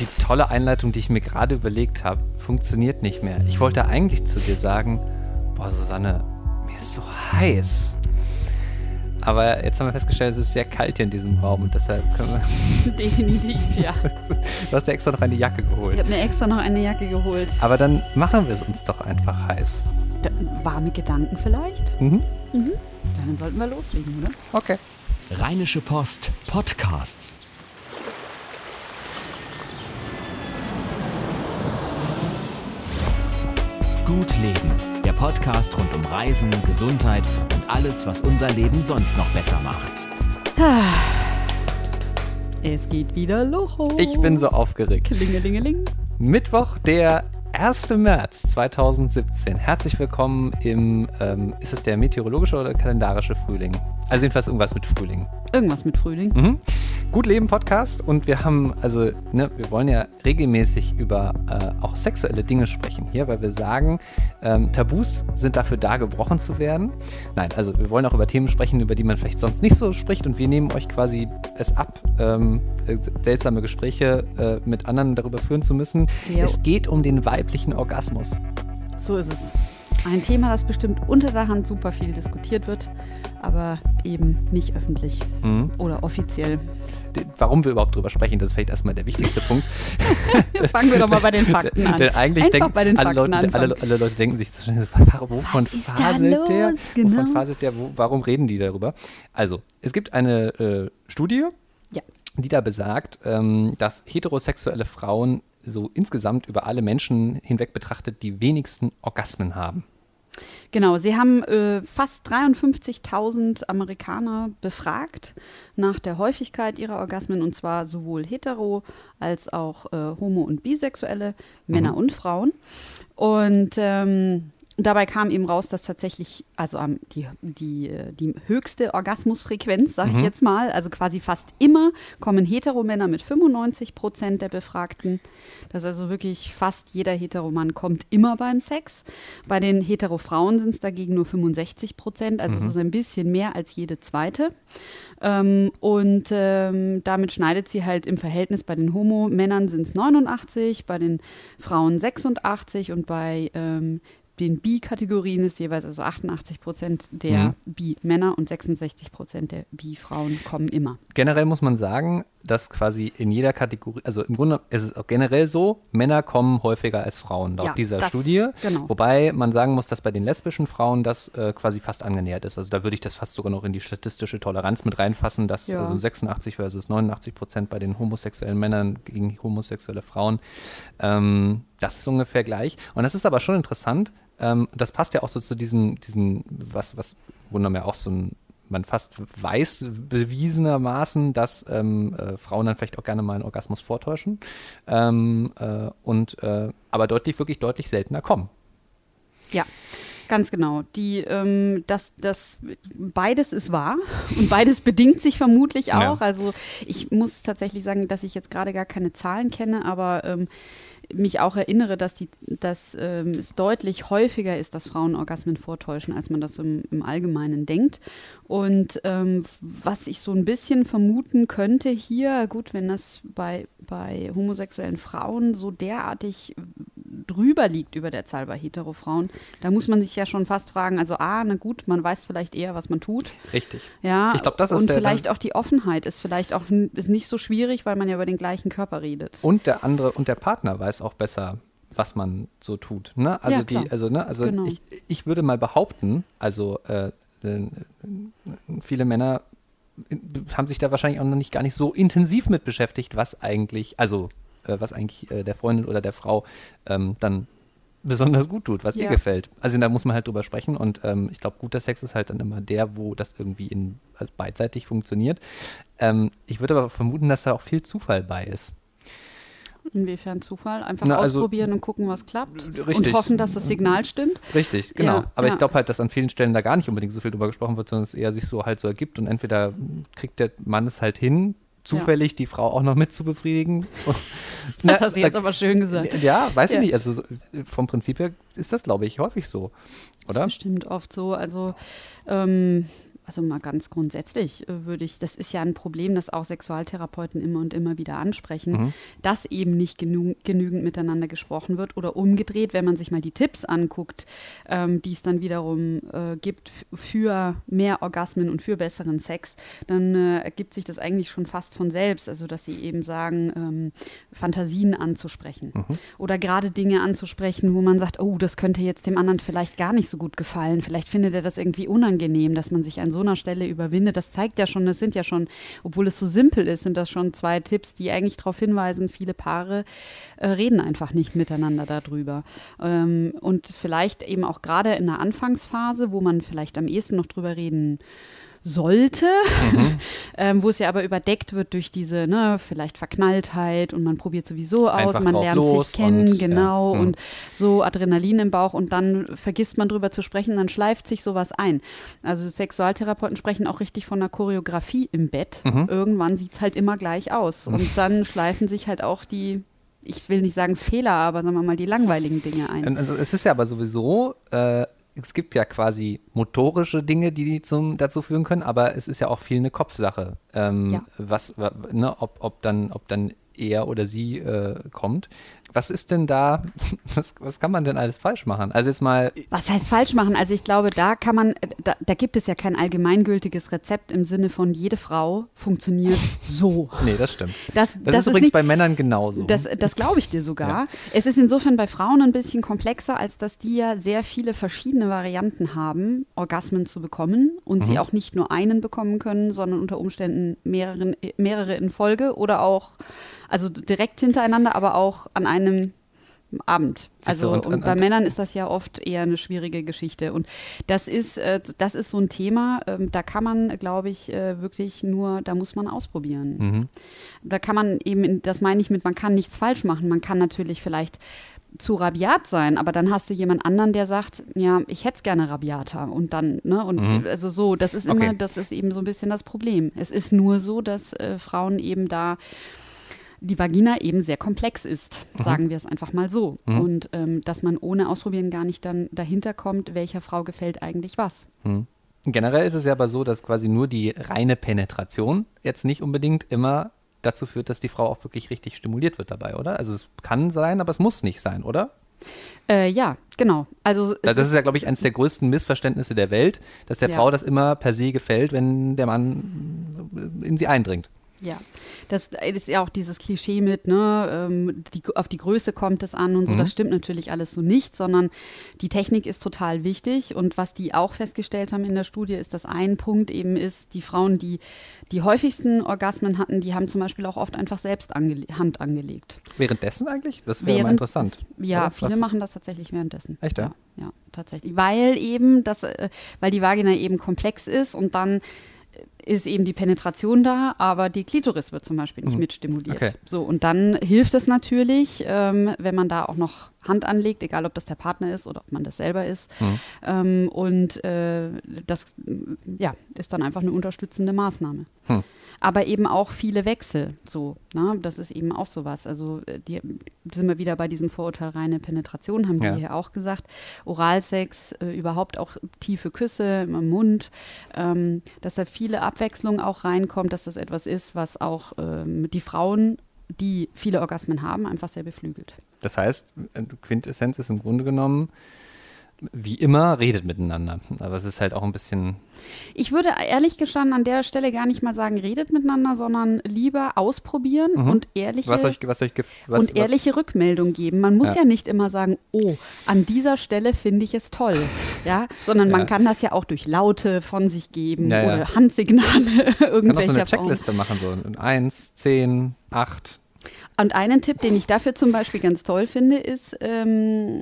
die tolle Einleitung, die ich mir gerade überlegt habe, funktioniert nicht mehr. Ich wollte eigentlich zu dir sagen, boah, Susanne, mir ist so heiß. Aber jetzt haben wir festgestellt, es ist sehr kalt hier in diesem Raum und deshalb können wir. Definitiv, ja. Du hast dir extra noch eine Jacke geholt. Ich habe mir extra noch eine Jacke geholt. Aber dann machen wir es uns doch einfach heiß. Da, warme Gedanken vielleicht? Mhm. Mhm. Dann sollten wir loslegen, oder? Okay. Rheinische Post Podcasts. Gut Leben, der Podcast rund um Reisen, Gesundheit und alles, was unser Leben sonst noch besser macht. Es geht wieder los. Ich bin so aufgeregt. Klingelingeling. Mittwoch, der 1. März 2017. Herzlich willkommen im, ähm, ist es der meteorologische oder kalendarische Frühling? Also jedenfalls irgendwas mit Frühling. Irgendwas mit Frühling. Mhm. Gut Leben Podcast und wir haben, also, ne, wir wollen ja regelmäßig über äh, auch sexuelle Dinge sprechen hier, weil wir sagen, ähm, Tabus sind dafür da, gebrochen zu werden. Nein, also wir wollen auch über Themen sprechen, über die man vielleicht sonst nicht so spricht und wir nehmen euch quasi es ab, ähm, äh, seltsame Gespräche äh, mit anderen darüber führen zu müssen. Jo. Es geht um den weiblichen Orgasmus. So ist es. Ein Thema, das bestimmt unter der Hand super viel diskutiert wird, aber eben nicht öffentlich Mhm. oder offiziell. Warum wir überhaupt drüber sprechen, das ist vielleicht erstmal der wichtigste Punkt. Fangen wir doch mal bei den Fakten an. Denn eigentlich Einfach denken bei den alle, Leute, alle, alle Leute denken sich, so schnell, wa- wovon faselt der? Genau. Wovon faselt der? Wo, warum reden die darüber? Also, es gibt eine äh, Studie, Ja. die da besagt, ähm, dass heterosexuelle Frauen so insgesamt über alle Menschen hinweg betrachtet die wenigsten Orgasmen haben. Genau, sie haben äh, fast 53.000 Amerikaner befragt nach der Häufigkeit ihrer Orgasmen und zwar sowohl hetero als auch äh, homo- und bisexuelle Männer und Frauen. Und ähm, dabei kam eben raus, dass tatsächlich, also ähm, die, die, die höchste Orgasmusfrequenz, sage ich jetzt mal, also quasi fast immer kommen Heteromänner mit 95 Prozent der Befragten. Das ist also wirklich fast jeder Heteromann kommt immer beim Sex. Bei den Heterofrauen sind es dagegen nur 65 Prozent, also es ist ein bisschen mehr als jede zweite. Ähm, und ähm, damit schneidet sie halt im Verhältnis bei den Homo-Männern sind es 89, bei den Frauen 86 und bei ähm, den Bi-Kategorien ist jeweils also 88 Prozent der Bi-Männer und 66 Prozent der Bi-Frauen kommen immer. Generell muss man sagen, dass quasi in jeder Kategorie, also im Grunde ist es auch generell so, Männer kommen häufiger als Frauen laut Ja, dieser das- Studie. genau. Wobei man sagen muss, dass bei den lesbischen Frauen das äh, quasi fast angenähert ist. Also da würde ich das fast sogar noch in die statistische Toleranz mit reinfassen, dass Ja. also 86 versus 89 Prozent bei den homosexuellen Männern gegen homosexuelle Frauen, ähm, das ist ungefähr gleich. Und das ist aber schon interessant. Ähm, das passt ja auch so zu diesem, diesem was, was wundern wir auch so ein man fast weiß bewiesenermaßen, dass ähm, äh, Frauen dann vielleicht auch gerne mal einen Orgasmus vortäuschen ähm, äh, und äh, aber deutlich, wirklich deutlich seltener kommen. Ja, ganz genau. Die, ähm, das, das, beides ist wahr und beides bedingt sich vermutlich auch. Ja. Also ich muss tatsächlich sagen, dass ich jetzt gerade gar keine Zahlen kenne, aber ähm, mich auch erinnere, dass, die, dass ähm, es deutlich häufiger ist, dass Frauen Orgasmen vortäuschen, als man das im, im Allgemeinen denkt. Und ähm, was ich so ein bisschen vermuten könnte hier, gut, wenn das bei, bei homosexuellen Frauen so derartig drüber liegt über der Zahl bei Hetero-Frauen, da muss man sich ja schon fast fragen, also ah, na gut, man weiß vielleicht eher, was man tut. Richtig. Ja, Ich glaub, das ist und der- vielleicht auch die Offenheit ist vielleicht auch ist nicht so schwierig, weil man ja über den gleichen Körper redet. Und der andere und der Partner weiß auch besser, was man so tut. Ne? Also Ja, die, also ne, also Genau. ich, ich würde mal behaupten, also äh, äh, viele Männer haben sich da wahrscheinlich auch noch nicht gar nicht so intensiv mit beschäftigt, was eigentlich, also äh, was eigentlich äh, der Freundin oder der Frau ähm, dann besonders gut tut, was ihr Ja. gefällt. Also da muss man halt drüber sprechen und ähm, ich glaube, guter Sex ist halt dann immer der, wo das irgendwie in, also beidseitig funktioniert. Ähm, ich würde aber vermuten, dass da auch viel Zufall bei ist. Inwiefern Zufall? Einfach Na, also- ausprobieren und gucken, was klappt. Richtig. Und hoffen, dass das Signal stimmt. Richtig, genau. Ja, Aber ja. ich glaube halt, dass an vielen Stellen da gar nicht unbedingt so viel drüber gesprochen wird, sondern es eher sich so halt so ergibt und entweder kriegt der Mann es halt hin, zufällig die Frau auch noch mit zu befriedigen. Na, Das hast du jetzt da- aber schön gesagt. Ja, weiß Ja. ich nicht. Also so, vom Prinzip her ist das, glaube ich, häufig so, oder? Bestimmt oft so. Also, ähm, also mal ganz grundsätzlich äh, würde ich, das ist ja ein Problem, das auch Sexualtherapeuten immer und immer wieder ansprechen, mhm. dass eben nicht genü genügend miteinander gesprochen wird oder umgedreht, wenn man sich mal die Tipps anguckt, ähm, die es dann wiederum äh, gibt für mehr Orgasmen und für besseren Sex, dann äh, ergibt sich das eigentlich schon fast von selbst. Also, dass sie eben sagen, ähm, Fantasien anzusprechen mhm. oder gerade Dinge anzusprechen, wo man sagt, oh, das könnte jetzt dem anderen vielleicht gar nicht so gut gefallen. Vielleicht findet er das irgendwie unangenehm, dass man sich ein so so einer Stelle überwindet, das zeigt ja schon, das sind ja schon, obwohl es so simpel ist, sind das schon zwei Tipps, die eigentlich darauf hinweisen, viele Paare äh, reden einfach nicht miteinander darüber. Ähm, und vielleicht eben auch gerade in der Anfangsphase, wo man vielleicht am ehesten noch drüber reden sollte, mhm. ähm, wo es ja aber überdeckt wird durch diese, ne, vielleicht Verknalltheit und man probiert sowieso aus, Einfach man lernt sich kennen, und, genau, ja. und so Adrenalin im Bauch und dann vergisst man drüber zu sprechen, dann schleift sich sowas ein. Also Sexualtherapeuten sprechen auch richtig von einer Choreografie im Bett. Mhm. Irgendwann sieht es halt immer gleich aus. Und dann schleifen sich halt auch die ich will nicht sagen Fehler, aber sagen wir mal die langweiligen Dinge ein. Also es ist ja aber sowieso äh, es gibt ja quasi motorische Dinge, die zum, dazu führen können, aber es ist ja auch viel eine Kopfsache. Ähm, ja. Was, ne, ob, ob, dann, ob dann er oder sie äh, kommt. Was ist denn da, was, was kann man denn alles falsch machen? Also jetzt mal. Was heißt falsch machen? Also ich glaube, da kann man, da, da gibt es ja kein allgemeingültiges Rezept im Sinne von jede Frau funktioniert so. nee, das stimmt. Das, das, das ist übrigens nicht, bei Männern genauso. Das, das glaube ich dir sogar. Ja. Es ist insofern bei Frauen ein bisschen komplexer, als dass die ja sehr viele verschiedene Varianten haben, Orgasmen zu bekommen und mhm. sie auch nicht nur einen bekommen können, sondern unter Umständen mehreren, mehrere in Folge oder auch also direkt hintereinander, aber auch an einem Abend. Also und, und, und, bei Männern ist das ja oft eher eine schwierige Geschichte. Und das ist, äh, das ist so ein Thema, ähm, da kann man, glaube ich, äh, wirklich nur, da muss man ausprobieren. Mhm. Da kann man eben, das meine ich mit, man kann nichts falsch machen. Man kann natürlich vielleicht zu rabiat sein, aber dann hast du jemand anderen, der sagt, ja, ich hätte es gerne rabiater und dann, ne, und mhm. also so, das ist immer, okay. das ist eben so ein bisschen das Problem. Es ist nur so, dass äh, Frauen eben da die Vagina eben sehr komplex ist, mhm. sagen wir es einfach mal so. Mhm. Und ähm, dass man ohne Ausprobieren gar nicht dann dahinter kommt, welcher Frau gefällt eigentlich was. Mhm. Generell ist es ja aber so, dass quasi nur die reine Penetration jetzt nicht unbedingt immer dazu führt, dass die Frau auch wirklich richtig stimuliert wird dabei, oder? Also es kann sein, aber es muss nicht sein, oder? Äh, ja, genau. Also das ist ja, glaube ich, eines der größten Missverständnisse der Welt, dass der ja. Frau das immer per se gefällt, wenn der Mann in sie eindringt. Ja, das ist ja auch dieses Klischee mit, ne, ähm, die, auf die Größe kommt es an und so. Mhm. Das stimmt natürlich alles so nicht, sondern die Technik ist total wichtig. Und was die auch festgestellt haben in der Studie, ist, dass ein Punkt eben ist, die Frauen, die die häufigsten Orgasmen hatten, die haben zum Beispiel auch oft einfach selbst angele Hand angelegt. Währenddessen eigentlich? Das wäre mal interessant. Ja, Oder? viele was? machen das tatsächlich währenddessen. Echt, ja? Ja, ja tatsächlich. Weil eben, das, äh, weil die Vagina eben komplex ist und dann ist eben die Penetration da, aber die Klitoris wird zum Beispiel nicht mhm. mitstimuliert. Okay. So, und dann hilft es natürlich, ähm, wenn man da auch noch Hand anlegt, egal ob das der Partner ist oder ob man das selber ist. Mhm. Ähm, und äh, das ja, ist dann einfach eine unterstützende Maßnahme. Mhm aber eben auch viele Wechsel. So, ne? das ist eben auch sowas. Also äh, die, sind wir wieder bei diesem Vorurteil reine Penetration, haben ja. die hier auch gesagt. Oralsex, äh, überhaupt auch tiefe Küsse im Mund, ähm, dass da viele Abwechslung auch reinkommt, dass das etwas ist, was auch ähm, die Frauen, die viele Orgasmen haben, einfach sehr beflügelt. Das heißt, äh, Quintessenz ist im Grunde genommen, wie immer, redet miteinander. Aber es ist halt auch ein bisschen. Ich würde ehrlich gestanden an der Stelle gar nicht mal sagen, redet miteinander, sondern lieber ausprobieren mhm. und ehrliche, was euch, was euch was, und ehrliche? Rückmeldung geben. Man muss ja. ja. nicht immer sagen, oh, an dieser Stelle finde ich es toll. ja, sondern ja. man kann das ja auch durch Laute von sich geben ja, oder Handsignale irgendwelcher Man kann auch so eine Checkliste machen, so eins, zehn, acht. Und einen Tipp, den ich dafür zum Beispiel ganz toll finde, ist, ähm,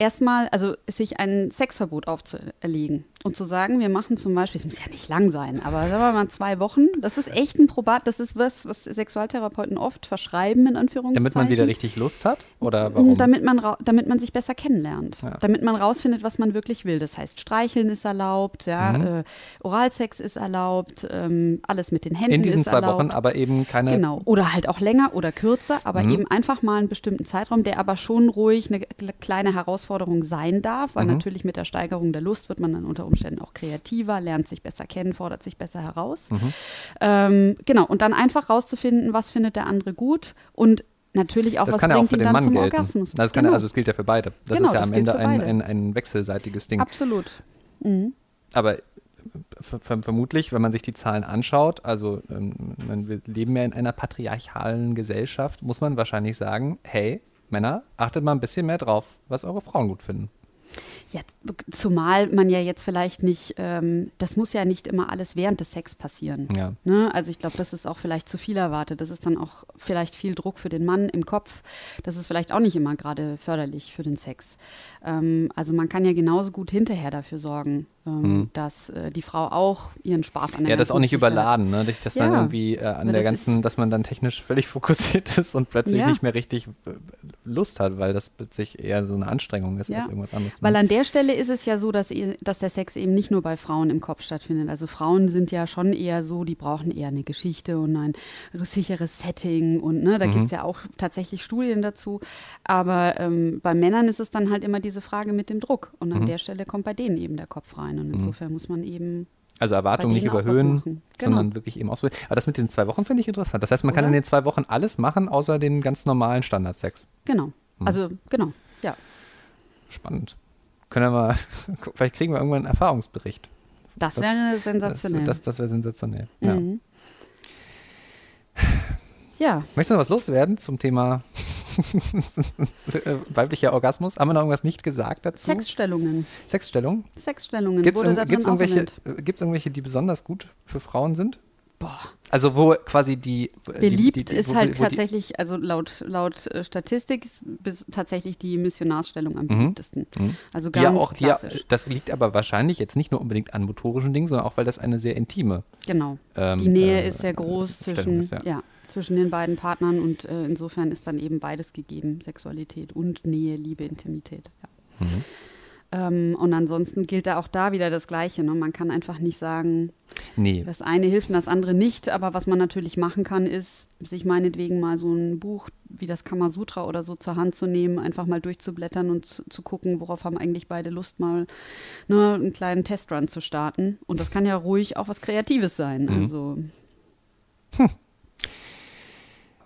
erstmal, also sich ein Sexverbot aufzuerlegen und zu sagen, wir machen zum Beispiel, es muss ja nicht lang sein, aber sagen wir mal zwei Wochen, das ist echt ein Probat, das ist was, was Sexualtherapeuten oft verschreiben, in Anführungszeichen. Damit man wieder richtig Lust hat? Oder warum? Damit man, damit man sich besser kennenlernt, ja. damit man rausfindet, was man wirklich will. Das heißt, Streicheln ist erlaubt, ja, mhm. äh, Oralsex ist erlaubt, ähm, alles mit den Händen In diesen zwei erlaubt. Wochen aber eben keine... Genau, oder halt auch länger oder kürzer, aber mhm. eben einfach mal einen bestimmten Zeitraum, der aber schon ruhig eine kleine Herausforderung Herausforderung sein darf, weil natürlich mit der Steigerung der Lust wird man dann unter Umständen auch kreativer, lernt sich besser kennen, fordert sich besser heraus. Ähm, genau, und dann einfach rauszufinden, was findet der andere gut und natürlich auch, Das was kann ja auch bringt für den Mann gelten. Orgasmus. Das kann, genau. Also es gilt ja für beide. Das Genau, ist ja das am Ende ein, ein, ein wechselseitiges Ding. Absolut. Mhm. Aber ver ver vermutlich, wenn man sich die Zahlen anschaut, also ähm, wir leben ja in einer patriarchalen Gesellschaft, muss man wahrscheinlich sagen, hey, Männer, achtet mal ein bisschen mehr drauf, was eure Frauen gut finden. Ja, zumal man ja jetzt vielleicht nicht, ähm, das muss ja nicht immer alles während des Sex passieren. Ja. Ne? Also ich glaube, das ist auch vielleicht zu viel erwartet. Das ist dann auch vielleicht viel Druck für den Mann im Kopf. Das ist vielleicht auch nicht immer gerade förderlich für den Sex. Ähm, also man kann ja genauso gut hinterher dafür sorgen, ähm, dass äh, die Frau auch ihren Spaß an der Ja, das auch nicht Geschichte hat. überladen, ne? Dass das dann Ja. irgendwie äh, an Weil der ganzen, dass man dann technisch völlig fokussiert ist und plötzlich Ja. nicht mehr richtig äh, Lust hat, weil das plötzlich eher so eine Anstrengung ist Ja. als irgendwas anderes. Weil ne? an der Stelle ist es ja so, dass, eh- dass der Sex eben nicht nur bei Frauen im Kopf stattfindet. Also Frauen sind ja schon eher so, die brauchen eher eine Geschichte und ein sicheres Setting und ne, da Mhm. gibt es ja auch tatsächlich Studien dazu. Aber ähm, bei Männern ist es dann halt immer diese Frage mit dem Druck. Und Mhm. an der Stelle kommt bei denen eben der Kopf rein. Und insofern muss man eben Also Erwartungen nicht überhöhen. Genau. sondern wirklich eben ausprobieren. Aber das mit den zwei Wochen finde ich interessant. Das heißt, man kann Oder? in den zwei Wochen alles machen, außer den ganz normalen Standardsex. genau. Mhm. Also genau, ja. Spannend. Können wir mal, vielleicht kriegen wir irgendwann einen Erfahrungsbericht. Das, Das- wäre Das, sensationell. das, das wäre sensationell. Ja. mhm. ja, Möchtest du noch was loswerden zum Thema weiblicher Orgasmus? Haben wir noch irgendwas nicht gesagt dazu? Sexstellungen. Sexstellung? Sexstellungen Gibt es irgendwelche, gibt's irgendwelche, die besonders gut für Frauen sind? Boah. Also wo quasi die die- Beliebt die, die, ist halt die- tatsächlich, also laut, laut äh, Statistik ist tatsächlich die Missionarsstellung am Mhm. beliebtesten. Also die ja ganz auch, die ja, klassisch. das liegt aber wahrscheinlich jetzt nicht nur unbedingt an motorischen Dingen, sondern auch, weil das eine sehr intime genau. ähm, Die Nähe äh, ist sehr groß zwischen, ist, ja. ja. zwischen den beiden Partnern und äh, insofern ist dann eben beides gegeben, Sexualität und Nähe, Liebe, Intimität. Ja. Mhm. Ähm, und ansonsten gilt da auch da wieder das Gleiche. Ne? Man kann einfach nicht sagen, Nee, das eine hilft und das andere nicht. Aber was man natürlich machen kann, ist, sich meinetwegen mal so ein Buch wie das Kamasutra oder so zur Hand zu nehmen, einfach mal durchzublättern und zu, zu gucken, worauf haben eigentlich beide Lust, mal ne, einen kleinen Testrun zu starten. Und das kann ja ruhig auch was Kreatives sein. Mhm. Also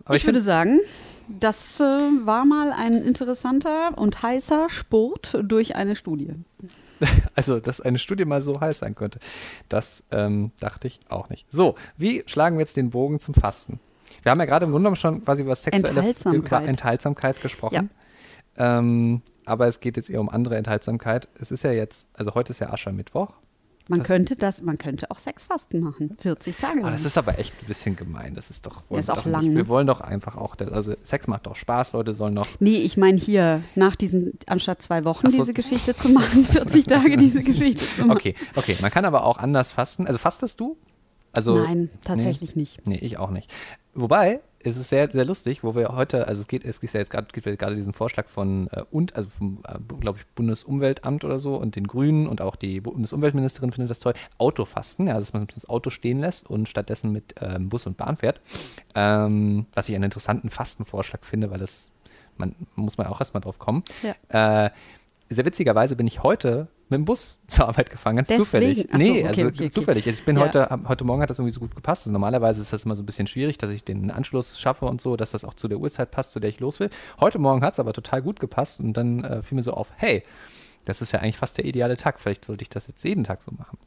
aber ich, ich, würde sagen, das äh, war mal ein interessanter und heißer Sport durch eine Studie. also, dass eine Studie mal so heiß sein könnte, das ähm, dachte ich auch nicht. So, wie schlagen wir jetzt den Bogen zum Fasten? Wir haben ja gerade im Grunde genommen schon quasi über sexuelle Enthaltsamkeit. über Enthaltsamkeit gesprochen. Ähm, aber es geht jetzt eher um andere Enthaltsamkeit. Es ist ja jetzt, also heute ist ja Aschermittwoch. Man Das- könnte das, man könnte auch Sexfasten machen, 40 Tage Aber lang. das ist aber echt ein bisschen gemein. Das ist doch, wollen ist wir auch doch lang, nicht. ne? Wir wollen doch einfach auch, das, also Sex macht doch Spaß, Leute sollen doch. Nee, ich meine hier, nach diesem, anstatt zwei Wochen so. diese Geschichte zu machen, 40 Tage diese Geschichte zu machen. Okay, okay. Man kann aber auch anders fasten. Also fastest du? Also, Nein, tatsächlich nicht. Nee, ich auch nicht. Wobei, es ist sehr, sehr lustig, wo wir heute, also es geht, es gibt ja jetzt gerade, gibt ja gerade diesen Vorschlag von äh, und, also vom, äh, glaube ich, Bundesumweltamt oder so und den Grünen und auch die Bundesumweltministerin findet das toll, Autofasten, ja, also dass man das Auto stehen lässt und stattdessen mit ähm, Bus und Bahn fährt. Ähm, was ich einen interessanten Fastenvorschlag finde, weil das, man muss man auch erstmal drauf kommen. Ja. Äh, sehr witzigerweise bin ich heute mit dem Bus zur Arbeit gefahren, ganz Deswegen? zufällig. Ach so, nee, okay, also okay, okay. zufällig. Also ich bin Ja. heute, heute Morgen hat das irgendwie so gut gepasst. Also normalerweise ist das immer so ein bisschen schwierig, dass ich den Anschluss schaffe und so, dass das auch zu der Uhrzeit passt, zu der ich los will. Heute Morgen hat es aber total gut gepasst und dann äh, fiel mir so auf, hey, das ist ja eigentlich fast der ideale Tag. Vielleicht sollte ich das jetzt jeden Tag so machen.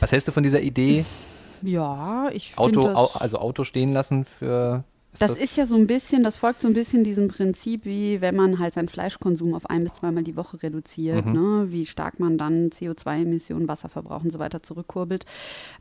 Was hältst du von dieser Idee, Ja, ich Auto, finde au, das, also Auto stehen lassen für. Das, ist ja so ein bisschen, das folgt so ein bisschen diesem Prinzip, wie wenn man halt seinen Fleischkonsum auf ein bis zweimal die Woche reduziert, Mhm. ne? wie stark man dann CO2-Emissionen, Wasserverbrauch und so weiter zurückkurbelt.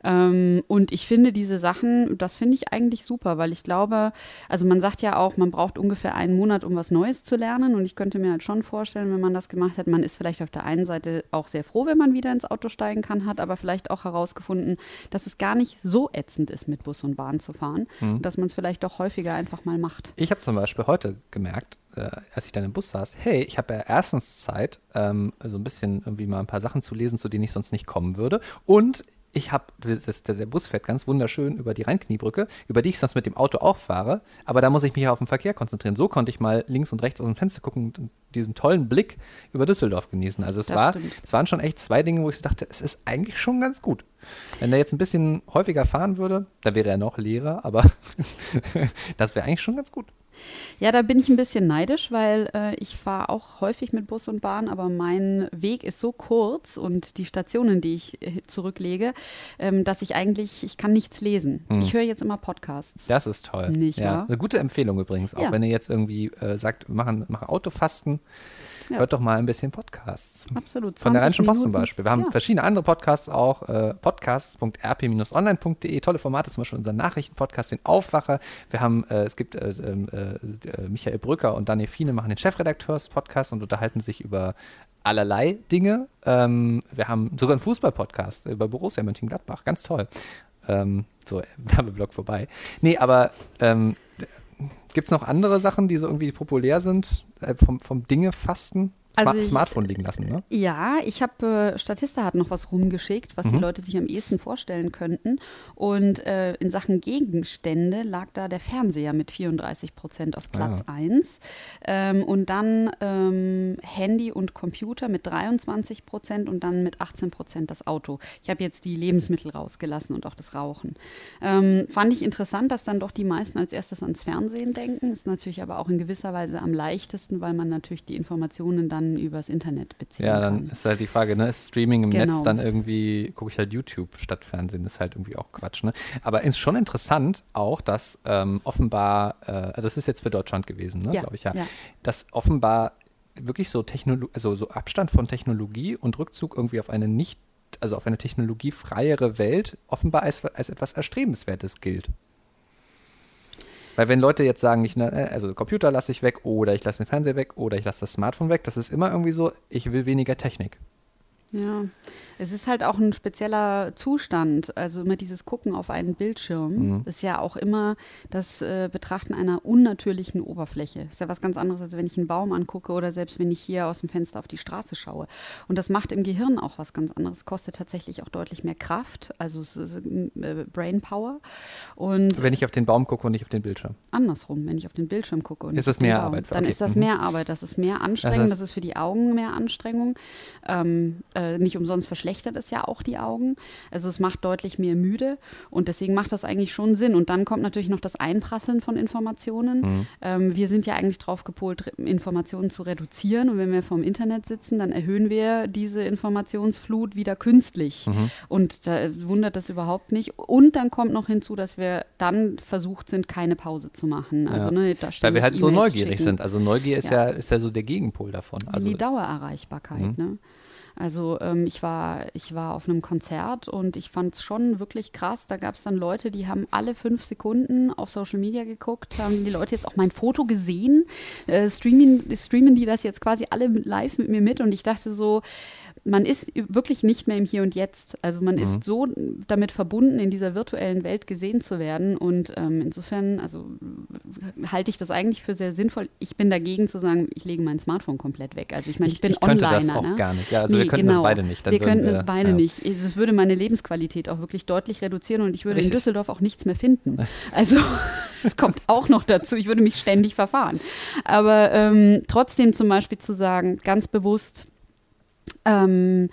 Ähm, und ich finde diese Sachen, das finde ich eigentlich super, weil ich glaube, also man sagt ja auch, man braucht ungefähr einen Monat, um was Neues zu lernen. Und ich könnte mir halt schon vorstellen, wenn man das gemacht hat, man ist vielleicht auf der einen Seite auch sehr froh, wenn man wieder ins Auto steigen kann, hat aber vielleicht auch herausgefunden, dass es gar nicht so ätzend ist, mit Bus und Bahn zu fahren. Mhm. Und dass man es vielleicht doch häufiger einfach mal macht. Ich habe zum Beispiel heute gemerkt, äh, als ich dann im Bus saß, hey, ich habe ja erstens Zeit, ähm, so ein bisschen irgendwie mal ein paar Sachen zu lesen, zu denen ich sonst nicht kommen würde. Und ich habe, der Bus fährt ganz wunderschön über die Rheinkniebrücke, über die ich sonst mit dem Auto auch fahre, aber da muss ich mich auf den Verkehr konzentrieren. So konnte ich mal links und rechts aus dem Fenster gucken und diesen tollen Blick über Düsseldorf genießen. Also es, war, es waren schon echt zwei Dinge, wo ich dachte, es ist eigentlich schon ganz gut. Wenn er jetzt ein bisschen häufiger fahren würde, da wäre er noch leerer, aber das wäre eigentlich schon ganz gut. Ja, da bin ich ein bisschen neidisch, weil äh, ich fahre auch häufig mit Bus und Bahn, aber mein Weg ist so kurz und die Stationen, die ich äh, zurücklege, ähm, dass ich eigentlich, ich kann nichts lesen. Mhm. Ich höre jetzt immer Podcasts. Das ist toll. Nicht ja. wahr? Eine gute Empfehlung übrigens, auch ja. wenn ihr jetzt irgendwie äh, sagt, machen, machen Autofasten ja. hört doch mal ein bisschen Podcasts. Absolut. Von der Rheinischen Post zum Beispiel. Wir haben ja. verschiedene andere Podcasts auch. Äh, podcasts.rp-online.de. Tolle Formate, zum Beispiel unser Nachrichtenpodcast, den Aufwacher. Wir haben, äh, es gibt äh, ähm, äh, äh, Michael Brücker und Daniel Fiene machen den Chefredakteurs-Podcast und unterhalten sich über allerlei Dinge. Ähm, wir haben sogar einen Fußball-Podcast über Borussia Mönchengladbach. Ganz toll. Ähm, so, Werbeblock vorbei. Nee, aber ähm, Gibt es noch andere Sachen, die so irgendwie populär sind, äh, vom, vom Dinge fasten? Smart also ich, Smartphone liegen lassen, ne? Ja, ich habe, äh, Statista hat noch was rumgeschickt, was mhm. die Leute sich am ehesten vorstellen könnten. Und äh, in Sachen Gegenstände lag da der Fernseher mit 34 Prozent auf Platz ja. 1. Ähm, und dann ähm, Handy und Computer mit 23 Prozent und dann mit 18 Prozent das Auto. Ich habe jetzt die Lebensmittel rausgelassen und auch das Rauchen. Ähm, fand ich interessant, dass dann doch die meisten als erstes ans Fernsehen denken. Ist natürlich aber auch in gewisser Weise am leichtesten, weil man natürlich die Informationen dann dann übers Internet beziehen Ja, dann kann. ist halt die Frage, ne, ist Streaming im genau. Netz dann irgendwie, gucke ich halt YouTube statt Fernsehen, ist halt irgendwie auch Quatsch, ne? Aber ist schon interessant auch, dass ähm, offenbar, äh, also das ist jetzt für Deutschland gewesen, ne, ja, glaube ich ja, ja, dass offenbar wirklich so Technologie, also so Abstand von Technologie und Rückzug irgendwie auf eine nicht, also auf eine technologiefreiere Welt offenbar als, als etwas Erstrebenswertes gilt. Weil wenn Leute jetzt sagen, ich, ne, also Computer lasse ich weg oder ich lasse den Fernseher weg oder ich lasse das Smartphone weg, das ist immer irgendwie so, ich will weniger Technik. Ja, es ist halt auch ein spezieller Zustand. Also immer dieses Gucken auf einen Bildschirm mhm. ist ja auch immer das äh, Betrachten einer unnatürlichen Oberfläche. Ist ja was ganz anderes, als wenn ich einen Baum angucke oder selbst wenn ich hier aus dem Fenster auf die Straße schaue. Und das macht im Gehirn auch was ganz anderes. Kostet tatsächlich auch deutlich mehr Kraft, also es ist, äh, Brain Power. Und wenn ich auf den Baum gucke und nicht auf den Bildschirm. Andersrum, wenn ich auf den Bildschirm gucke und ist das mehr Baum, Arbeit? Dann okay. ist das mhm. mehr Arbeit. Das ist mehr Anstrengung. Das, heißt, das ist für die Augen mehr Anstrengung. Ähm, äh, nicht umsonst verschlechtert es ja auch die Augen. Also es macht deutlich mehr müde und deswegen macht das eigentlich schon Sinn. Und dann kommt natürlich noch das Einprasseln von Informationen. Mhm. Ähm, wir sind ja eigentlich drauf gepolt, Informationen zu reduzieren. Und wenn wir vom Internet sitzen, dann erhöhen wir diese Informationsflut wieder künstlich. Mhm. Und da wundert das überhaupt nicht. Und dann kommt noch hinzu, dass wir dann versucht sind, keine Pause zu machen. Also, ja. ne, Weil wir halt so neugierig schicken. sind. Also Neugier ist ja. ja. ist ja so der Gegenpol davon. Also die Dauererreichbarkeit. Mhm. Ne? Also ähm, ich, war, ich war auf einem Konzert und ich fand es schon wirklich krass. Da gab es dann Leute, die haben alle fünf Sekunden auf Social Media geguckt, haben die Leute jetzt auch mein Foto gesehen, äh, streamen, streamen die das jetzt quasi alle live mit mir mit und ich dachte so, man ist wirklich nicht mehr im Hier und Jetzt. Also man mhm. ist so damit verbunden, in dieser virtuellen Welt gesehen zu werden. Und ähm, insofern, also halte ich das eigentlich für sehr sinnvoll. Ich bin dagegen zu sagen, ich lege mein Smartphone komplett weg. Also ich meine, ich, ich bin ich könnte Onliner. das auch ne? gar nicht. Ja, also nee, wir könnten genau. das beide nicht. Dann wir könnten es beide ja. nicht. Es würde meine Lebensqualität auch wirklich deutlich reduzieren und ich würde Richtig. in Düsseldorf auch nichts mehr finden. Also das kommt auch noch dazu. Ich würde mich ständig verfahren. Aber ähm, trotzdem zum Beispiel zu sagen, ganz bewusst, ähm,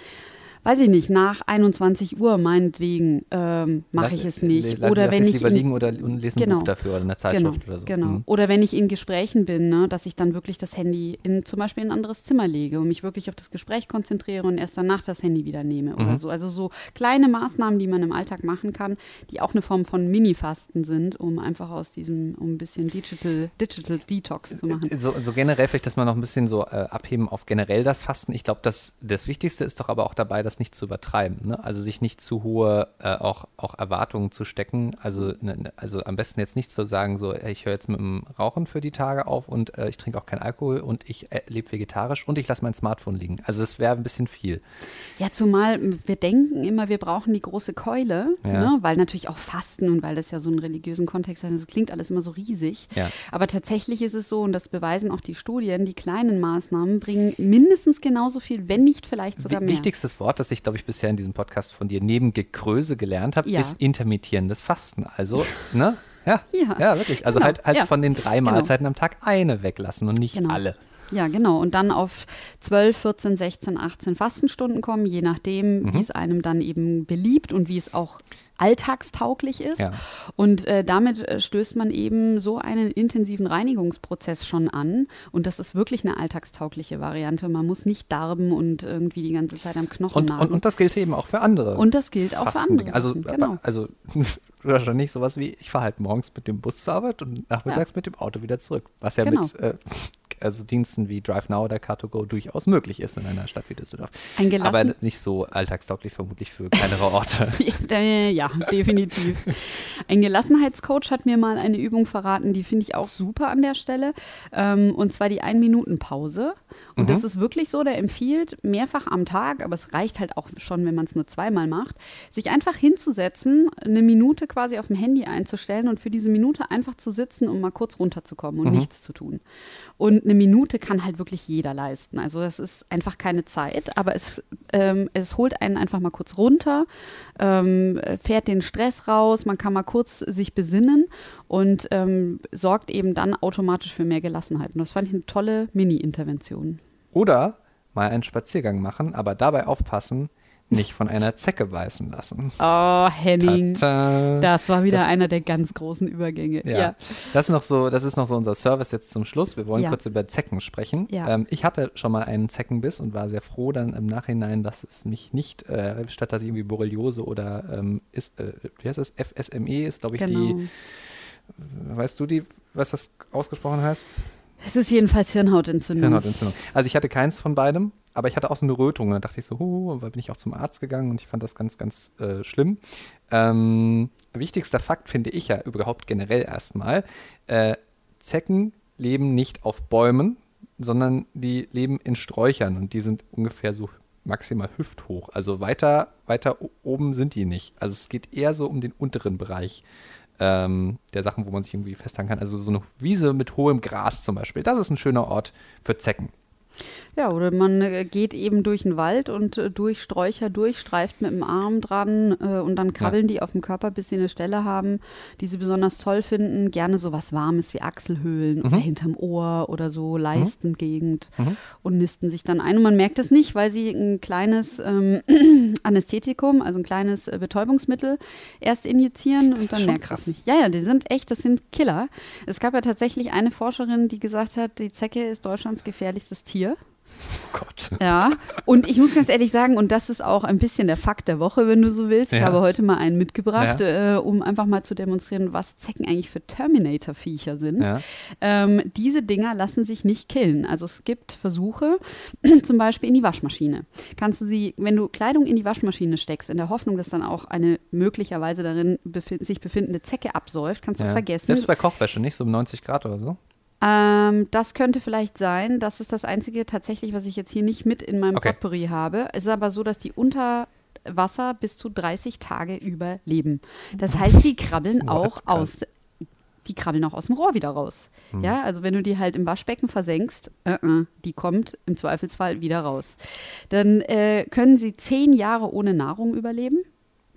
weiß ich nicht, nach 21 Uhr meinetwegen ähm, mache ich es nicht. Lass, oder lass wenn ich lieber in, oder lese ein genau, Buch dafür oder eine Zeitschrift genau, oder so. Genau. Mhm. Oder wenn ich in Gesprächen bin, ne, dass ich dann wirklich das Handy in zum Beispiel in ein anderes Zimmer lege und mich wirklich auf das Gespräch konzentriere und erst danach das Handy wieder nehme mhm. oder so. Also so kleine Maßnahmen, die man im Alltag machen kann, die auch eine Form von Mini-Fasten sind, um einfach aus diesem, um ein bisschen Digital, Digital Detox zu machen. So, so generell vielleicht, dass man noch ein bisschen so äh, abheben auf generell das Fasten. Ich glaube, das, das Wichtigste ist doch aber auch dabei, das nicht zu übertreiben. Ne? Also sich nicht zu hohe äh, auch, auch Erwartungen zu stecken. Also, ne, ne also am besten jetzt nicht zu sagen, so, ich höre jetzt mit dem Rauchen für die Tage auf und äh, ich trinke auch keinen Alkohol und ich äh, lebe vegetarisch und ich lasse mein Smartphone liegen. Also das wäre ein bisschen viel. Ja, zumal wir denken immer, wir brauchen die große Keule, ja. ne? weil natürlich auch Fasten und weil das ja so einen religiösen Kontext hat, das klingt alles immer so riesig. Ja. Aber tatsächlich ist es so, und das beweisen auch die Studien, die kleinen Maßnahmen bringen mindestens genauso viel, wenn nicht vielleicht sogar mehr. Wichtigstes Wort, das ich, glaube ich, bisher in diesem Podcast von dir neben Gekröse gelernt habe, Ja. ist intermittierendes Fasten. Also, ne? Ja, Ja, ja, wirklich. Also genau, halt, halt ja. von den drei Genau. Mahlzeiten am Tag eine weglassen und nicht Genau. alle. Ja, genau. Und dann auf 12, 14, 16, 18 Fastenstunden kommen, je nachdem, Mhm. wie es einem dann eben beliebt und wie es auch alltagstauglich ist. Ja. Und äh, damit äh, stößt man eben so einen intensiven Reinigungsprozess schon an. Und das ist wirklich eine alltagstaugliche Variante. Man muss nicht darben und irgendwie die ganze Zeit am Knochen Und, nagen. und, und das gilt eben auch für andere. Und das gilt auch für Fastendinge. andere. Also, Sachen, genau. also wahrscheinlich sowas wie, ich fahre halt morgens mit dem Bus zur Arbeit und nachmittags mit dem Auto wieder zurück. Was ja Genau. mit äh, also Diensten wie Drive Now oder Car2Go durchaus möglich ist in einer Stadt wie Düsseldorf. Aber nicht so alltagstauglich vermutlich für kleinere Orte. Ja, definitiv. Ein Gelassenheitscoach hat mir mal eine Übung verraten, die finde ich auch super an der Stelle. Ähm, und zwar die Ein-Minuten-Pause. Und das ist wirklich so, der empfiehlt mehrfach am Tag, aber es reicht halt auch schon, wenn man es nur zweimal macht, sich einfach hinzusetzen, eine Minute quasi auf dem Handy einzustellen und für diese Minute einfach zu sitzen, um mal kurz runterzukommen und nichts zu tun. Und eine Minute kann halt wirklich jeder leisten. Also das ist einfach keine Zeit, aber es, ähm, es holt einen einfach mal kurz runter, ähm, fährt den Stress raus, man kann mal kurz sich besinnen und ähm, sorgt eben dann automatisch für mehr Gelassenheit. Und das fand ich eine tolle Mini-Intervention. Oder mal einen Spaziergang machen, aber dabei aufpassen, nicht von einer Zecke beißen lassen. Oh, Henning. Tada. Das war wieder Das- einer der ganz großen Übergänge. Ja. Ja. Das ist noch so, das ist noch so unser Service jetzt zum Schluss. Wir wollen Ja. kurz über Zecken sprechen. Ja. Ähm, ich hatte schon mal einen Zeckenbiss und war sehr froh dann im Nachhinein, dass es mich nicht äh, hat, dass ich irgendwie Borreliose oder ähm, ist, äh, wie heißt das? FSME ist, glaube ich, Genau. die, weißt du die, was das ausgesprochen heißt? Es ist jedenfalls Hirnhautentzündung. Hirnhautentzündung. Also ich hatte keins von beidem, aber ich hatte auch so eine Rötung. Und da dachte ich so, huh, und da bin ich auch zum Arzt gegangen und ich fand das ganz, ganz äh, schlimm. Ähm, wichtigster Fakt finde ich ja überhaupt generell erstmal, äh, Zecken leben nicht auf Bäumen, sondern die leben in Sträuchern und die sind ungefähr so maximal hüfthoch. Also weiter, weiter oben sind die nicht. Also es geht eher so um den unteren Bereich ähm, der Sachen, wo man sich irgendwie festhalten kann. Also so eine Wiese mit hohem Gras zum Beispiel. Das ist ein schöner Ort für Zecken. Ja, oder man äh, geht eben durch den Wald und äh, durch Sträucher durch, streift mit dem Arm dran äh, und dann krabbeln die auf dem Körper, bis sie eine Stelle haben, die sie besonders toll finden. Gerne so was Warmes wie Achselhöhlen oder hinterm Ohr oder so Leistengegend und nisten sich dann ein. Und man merkt es nicht, weil sie ein kleines ähm, Anästhetikum, also ein kleines äh, Betäubungsmittel erst injizieren Das und ist dann krass. es nicht. Ja, ja, die sind echt, das sind Killer. Es gab ja tatsächlich eine Forscherin, die gesagt hat, die Zecke ist Deutschlands gefährlichstes Tier. Oh Gott. Ja, und ich muss ganz ehrlich sagen, und das ist auch ein bisschen der Fakt der Woche, wenn du so willst. Ich Ja. habe heute mal einen mitgebracht, äh, um einfach mal zu demonstrieren, was Zecken eigentlich für Terminator-Viecher sind. Ja. Ähm, diese Dinger lassen sich nicht killen. Also es gibt Versuche, zum Beispiel in die Waschmaschine. Kannst du sie, wenn du Kleidung in die Waschmaschine steckst, in der Hoffnung, dass dann auch eine möglicherweise darin befin sich befindende Zecke absäuft, kannst du Ja. es vergessen. Selbst bei Kochwäsche, nicht so um 90 Grad oder so. Ähm, das könnte vielleicht sein. Das ist das Einzige tatsächlich, was ich jetzt hier nicht mit in meinem Okay. Potpourri habe. Es ist aber so, dass die unter Wasser bis zu 30 Tage überleben. Das heißt, die krabbeln auch aus. Die krabbeln auch aus dem Rohr wieder raus. Ja, also wenn du die halt im Waschbecken versenkst, äh, äh, die kommt im Zweifelsfall wieder raus. Dann äh, können sie zehn Jahre ohne Nahrung überleben.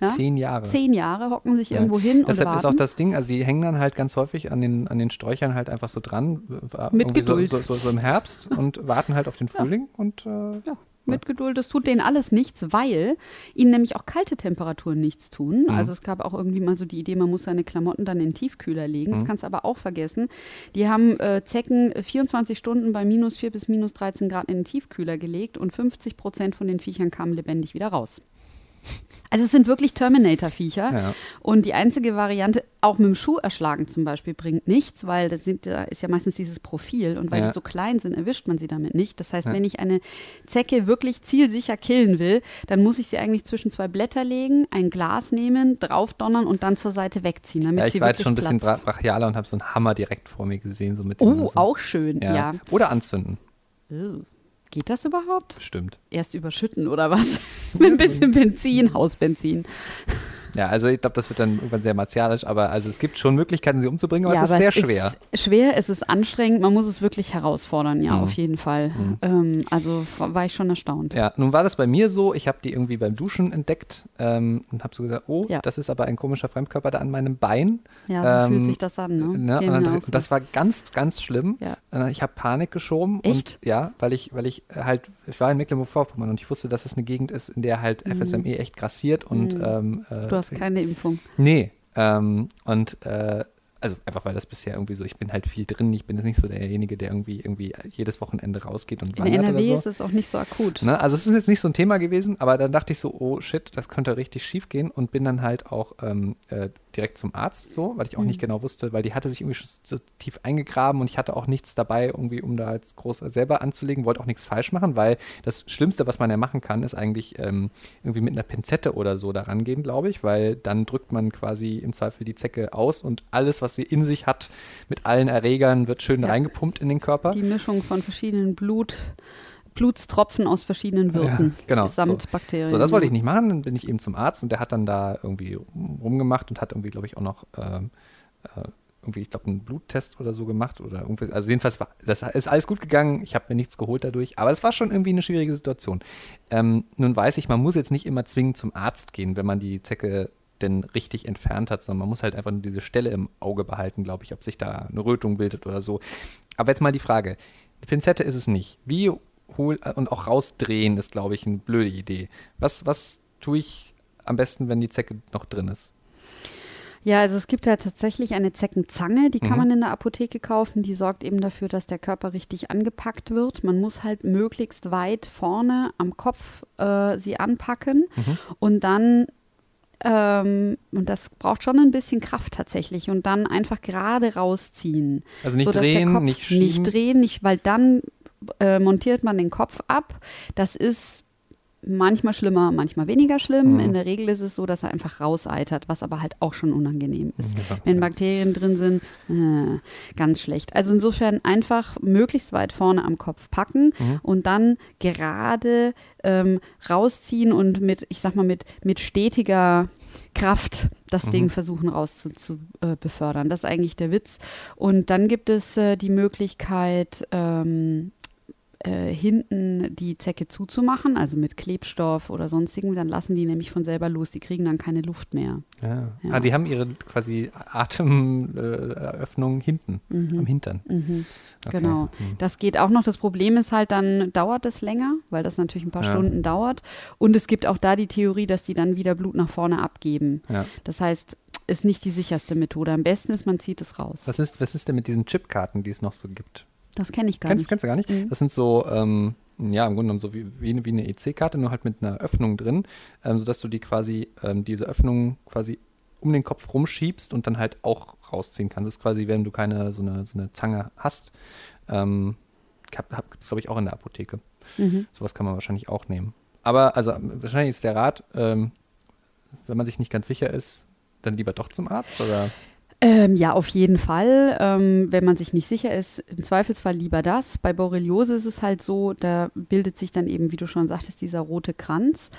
Ja? Zehn Jahre. Zehn Jahre hocken sich Ja. irgendwo hin und Deshalb warten. ist auch das Ding, also die hängen dann halt ganz häufig an den, an den Sträuchern halt einfach so dran. äh, Mit Geduld. So, so, so im Herbst und warten halt auf den Frühling und äh, Ja, mit Geduld. Das tut denen alles nichts, weil ihnen nämlich auch kalte Temperaturen nichts tun. Mhm. Also es gab auch irgendwie mal so die Idee, man muss seine Klamotten dann in den Tiefkühler legen. Mhm. Das kannst du aber auch vergessen. Die haben äh, Zecken 24 Stunden bei minus 4 bis minus 13 Grad in den Tiefkühler gelegt und 50 Prozent von den Viechern kamen lebendig wieder raus. Also es sind wirklich Terminator-Viecher. Ja. Und die einzige Variante, auch mit dem Schuh erschlagen zum Beispiel, bringt nichts, weil das sind, da ist ja meistens dieses Profil und weil Ja. die so klein sind, erwischt man sie damit nicht. Das heißt, Ja. wenn ich eine Zecke wirklich zielsicher killen will, dann muss ich sie eigentlich zwischen zwei Blätter legen, ein Glas nehmen, draufdonnern und dann zur Seite wegziehen, damit ja, ich sie war jetzt schon ein bisschen platzt. brachialer und habe so einen Hammer direkt vor mir gesehen. So mit dem- Oh, so, auch schön, ja. ja. Oder anzünden, Oh. Geht das überhaupt? bestimmt. Erst überschütten oder was? Mit ein bisschen Benzin, Hausbenzin. Ja, also ich glaube, das wird dann irgendwann sehr martialisch, aber also es gibt schon Möglichkeiten, sie umzubringen, aber ja, es ist aber sehr es schwer. Ist schwer, es ist anstrengend, man muss es wirklich herausfordern, ja, Mhm. auf jeden Fall. Ähm, also war ich schon erstaunt. Ja, nun war das bei mir so, ich habe die irgendwie beim Duschen entdeckt ähm, und habe so gesagt, oh, Ja. das ist aber ein komischer Fremdkörper da an meinem Bein. Ja, so Ähm, fühlt sich das an, ne? Ne? Und dann, das war ganz, ganz schlimm. Ja. Ich habe Panik geschoben Echt? und ja, weil ich, weil ich äh, halt, ich war in Mecklenburg-Vorpommern und ich wusste, dass es eine Gegend ist, in der halt FSME echt grassiert und ähm, äh, Mhm. Du hast keine Impfung. Nee. Ähm, und äh, also einfach weil das bisher irgendwie so, ich bin halt viel drin, ich bin jetzt nicht so derjenige, der irgendwie irgendwie jedes Wochenende rausgeht und In wandert NRW oder so. ist es auch nicht so akut. Ne? Also es ist jetzt nicht so ein Thema gewesen, aber dann dachte ich so, oh shit, das könnte richtig schief gehen und bin dann halt auch ähm, äh, direkt zum Arzt so, weil ich auch nicht genau wusste, weil die hatte sich irgendwie schon so tief eingegraben und ich hatte auch nichts dabei, irgendwie, um da jetzt groß selber anzulegen, wollte auch nichts falsch machen, weil das Schlimmste, was man ja machen kann, ist eigentlich ähm, irgendwie mit einer Pinzette oder so da rangehen, glaube ich, weil dann drückt man quasi im Zweifel die Zecke aus und alles, was sie in sich hat, mit allen Erregern, wird schön Ja. reingepumpt in den Körper. Die Mischung von verschiedenen Blut, Blutstropfen aus verschiedenen Wirten. Ja, genau, Samt so. Bakterien. So, das wollte ich nicht machen. Dann bin ich eben zum Arzt und der hat dann da irgendwie rumgemacht und hat irgendwie, glaube ich, auch noch ähm, äh, irgendwie, ich glaube, einen Bluttest oder so gemacht oder irgendwie. Also jedenfalls war das ist alles gut gegangen. Ich habe mir nichts geholt dadurch, aber es war schon irgendwie eine schwierige Situation. Ähm, nun weiß ich, man muss jetzt nicht immer zwingend zum Arzt gehen, wenn man die Zecke denn richtig entfernt hat, sondern man muss halt einfach nur diese Stelle im Auge behalten, glaube ich, ob sich da eine Rötung bildet oder so. Aber jetzt mal die Frage: Pinzette ist es nicht. Wie hol und auch rausdrehen ist, glaube ich, eine blöde Idee. Was, was tue ich am besten, wenn die Zecke noch drin ist? Ja, also es gibt ja tatsächlich eine Zeckenzange, die kann Mhm. man in der Apotheke kaufen. Die sorgt eben dafür, dass der Körper richtig angepackt wird. Man muss halt möglichst weit vorne am Kopf äh, sie anpacken Mhm. und dann ähm, und das braucht schon ein bisschen Kraft tatsächlich und dann einfach gerade rausziehen. Also nicht drehen, nicht schieben. Nicht drehen, nicht, weil dann äh, montiert man den Kopf ab. Das ist manchmal schlimmer, manchmal weniger schlimm. Mhm. In der Regel ist es so, dass er einfach rauseitert, was aber halt auch schon unangenehm ist. Ja, Wenn. Bakterien drin sind, äh, ganz schlecht. Also insofern einfach möglichst weit vorne am Kopf packen Mhm. und dann gerade ähm, rausziehen und mit, ich sag mal, mit, mit stetiger Kraft das Mhm. Ding versuchen rauszubefördern. Zu, äh, befördern. das ist eigentlich der Witz. Und dann gibt es äh, die Möglichkeit, ähm, äh, hinten die Zecke zuzumachen, also mit Klebstoff oder sonstigem, dann lassen die nämlich von selber los, die kriegen dann keine Luft mehr. Ja. Ja. Ah, die haben ihre quasi Atemeröffnung hinten, am Hintern. Mhm. Okay. Genau. Mhm. Das geht auch noch. Das Problem ist halt, dann dauert es länger, weil das natürlich ein paar Ja. Stunden dauert. Und es gibt auch da die Theorie, dass die dann wieder Blut nach vorne abgeben. Ja. Das heißt, ist nicht die sicherste Methode. Am besten ist, man zieht es raus. Was ist, was ist denn mit diesen Chipkarten, die es noch so gibt? Das kenne ich gar Kennst, nicht. kennst du gar nicht? Mhm. Das sind so, ähm, ja, im Grunde genommen so wie, wie, wie eine EC-Karte, nur halt mit einer Öffnung drin, ähm, sodass du die quasi, ähm, diese Öffnung quasi um den Kopf rumschiebst und dann halt auch rausziehen kannst. Das ist quasi, wenn du keine so eine, so eine Zange hast. Ähm, hab, das glaube ich auch in der Apotheke. Mhm. Sowas kann man wahrscheinlich auch nehmen. Aber also wahrscheinlich ist der Rat, ähm, wenn man sich nicht ganz sicher ist, dann lieber doch zum Arzt oder? Ähm, ja, auf jeden Fall. Ähm, wenn man sich nicht sicher ist, im Zweifelsfall lieber das. Bei Borreliose ist es halt so, da bildet sich dann eben, wie du schon sagtest, dieser rote Kranz.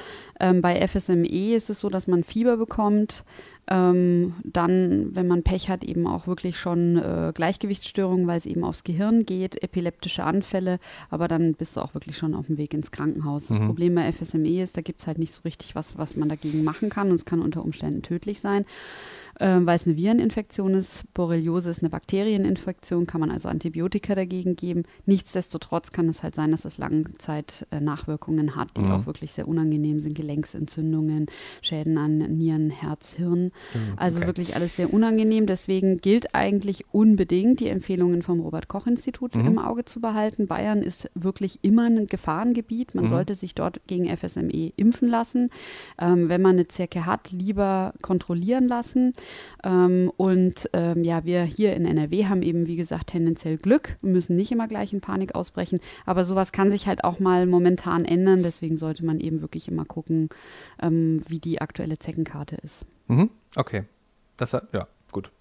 Ähm, bei FSME ist es so, dass man Fieber bekommt. Ähm, dann, wenn man Pech hat, eben auch wirklich schon äh, Gleichgewichtsstörungen, weil es eben aufs Gehirn geht, epileptische Anfälle, aber dann bist du auch wirklich schon auf dem Weg ins Krankenhaus. Das Mhm. Problem bei FSME ist, da gibt es halt nicht so richtig was, was man dagegen machen kann und es kann unter Umständen tödlich sein ähm, weil es eine Vireninfektion ist. Borreliose ist eine Bakterieninfektion, kann man also Antibiotika dagegen geben. Nichtsdestotrotz kann es halt sein, dass es Langzeit-Nachwirkungen hat, die Mhm. auch wirklich sehr unangenehm sind. Gelenksentzündungen, Schäden an Nieren, Herz, Hirn. Also okay. wirklich alles sehr unangenehm. Deswegen gilt eigentlich unbedingt die Empfehlungen vom Robert-Koch-Institut Mhm. im Auge zu behalten. Bayern ist wirklich immer ein Gefahrengebiet. Man Mhm. sollte sich dort gegen FSME impfen lassen. Ähm, wenn man eine Zirke hat, lieber kontrollieren lassen. Ähm, und ähm, ja, wir hier in NRW haben eben, wie gesagt, tendenziell Glück. Müssen nicht immer gleich in Panik ausbrechen. Aber sowas kann sich halt auch mal momentan ändern. Deswegen sollte man eben wirklich immer gucken, ähm, wie die aktuelle Zeckenkarte ist. Mhm. Okay. Das ja.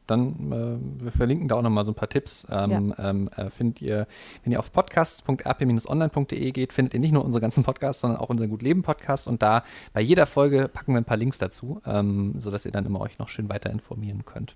Dann äh, wir verlinken da auch nochmal so ein paar Tipps. Ähm, ja. ähm, äh, findet ihr, wenn ihr auf podcasts.rp-online.de geht, findet ihr nicht nur unsere ganzen Podcasts, sondern auch unseren Gut Leben Podcast und da bei jeder Folge packen wir ein paar Links dazu, ähm, sodass ihr dann immer euch noch schön weiter informieren könnt.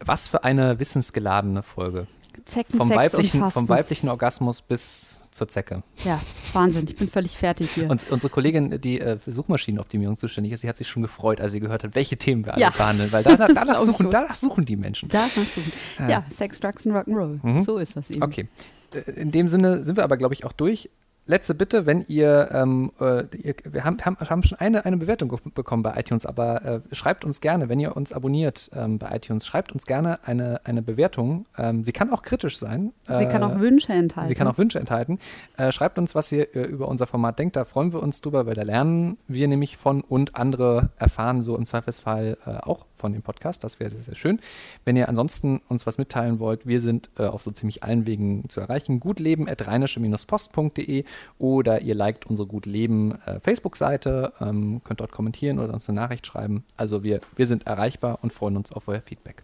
Was für eine wissensgeladene Folge. Zecken, vom, weiblichen, vom weiblichen Orgasmus bis zur Zecke. Ja, Wahnsinn, ich bin völlig fertig hier. Und unsere Kollegin, die äh, für Suchmaschinenoptimierung zuständig ist, sie hat sich schon gefreut, als sie gehört hat, welche Themen wir alle ja. behandeln, weil danach, danach, suchen, danach suchen die Menschen. Danach suchen. Ja, ja Sex, Drugs und Rock'n'Roll. Mhm. So ist das eben. Okay. Äh, in dem Sinne sind wir aber, glaube ich, auch durch letzte Bitte, wenn ihr, ähm, äh, ihr wir haben, haben, haben, schon eine, eine Bewertung bekommen bei iTunes, aber äh, schreibt uns gerne, wenn ihr uns abonniert ähm, bei iTunes, schreibt uns gerne eine, eine Bewertung. Ähm, sie kann auch kritisch sein. Sie äh, kann auch Wünsche enthalten. Sie kann auch Wünsche enthalten. Äh, schreibt uns, was ihr äh, über unser Format denkt, da freuen wir uns drüber, weil da lernen wir nämlich von und andere erfahren so im Zweifelsfall äh, auch von dem Podcast. Das wäre sehr, sehr schön. Wenn ihr ansonsten uns was mitteilen wollt, wir sind auf so ziemlich allen Wegen zu erreichen. gutleben.rheinische-post.de oder ihr liked unsere Gut Leben äh, Facebook-Seite, ähm, könnt dort kommentieren oder uns eine Nachricht schreiben. Also wir, wir sind erreichbar und freuen uns auf euer Feedback.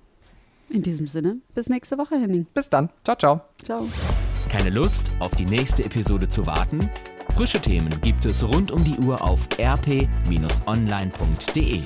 In diesem Sinne, bis nächste Woche, Henning. Bis dann. Ciao, ciao. Ciao. Keine Lust, auf die nächste Episode zu warten? Frische Themen gibt es rund um die Uhr auf rp-online.de.